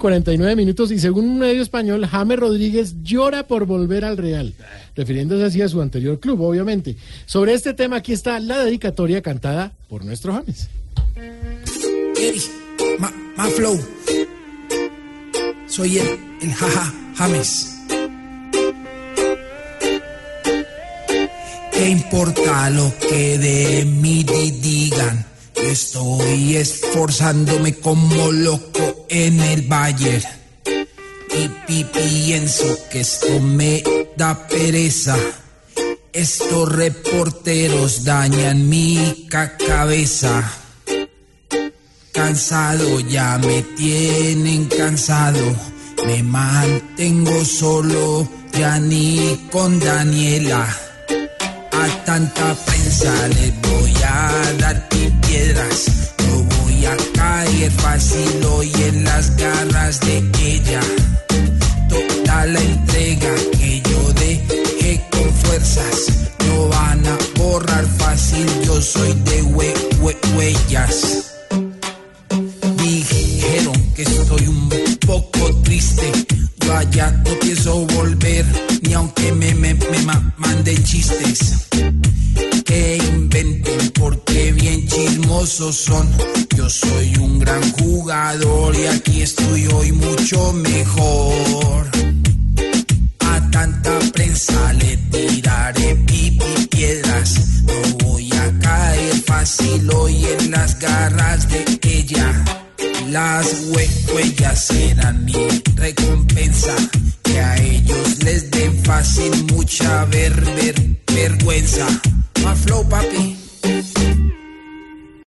49 minutos y según un medio español, James Rodríguez llora por volver al Real, refiriéndose así a su anterior club, obviamente. Sobre este tema aquí está la dedicatoria cantada por nuestro James. Ma, flow. Soy el, el jaja James. ¿Qué importa lo que de mí digan? Estoy esforzándome como loco en el Bayern. Y, pienso que esto me da pereza. Estos reporteros dañan mi cabeza. Cansado, ya me tienen cansado. Me mantengo solo, ya ni con Daniela. A tanta prensa les voy a dar piedras. No voy a caer fácil hoy en las garras de ella. Toda la entrega que yo dejé con fuerzas no van a borrar fácil. Yo soy de hue huellas. Dijeron que estoy un poco triste. Yo allá no pienso volver, ni aunque me, me, me ma manden chistes. Yo soy un gran jugador y aquí estoy hoy mucho mejor. A tanta prensa le tiraré pipi piedras. No voy a caer fácil hoy en las garras de ella. Las hue- huellas serán mi recompensa. Que a ellos les den fácil mucha ver, ver- vergüenza. Más flow, papi.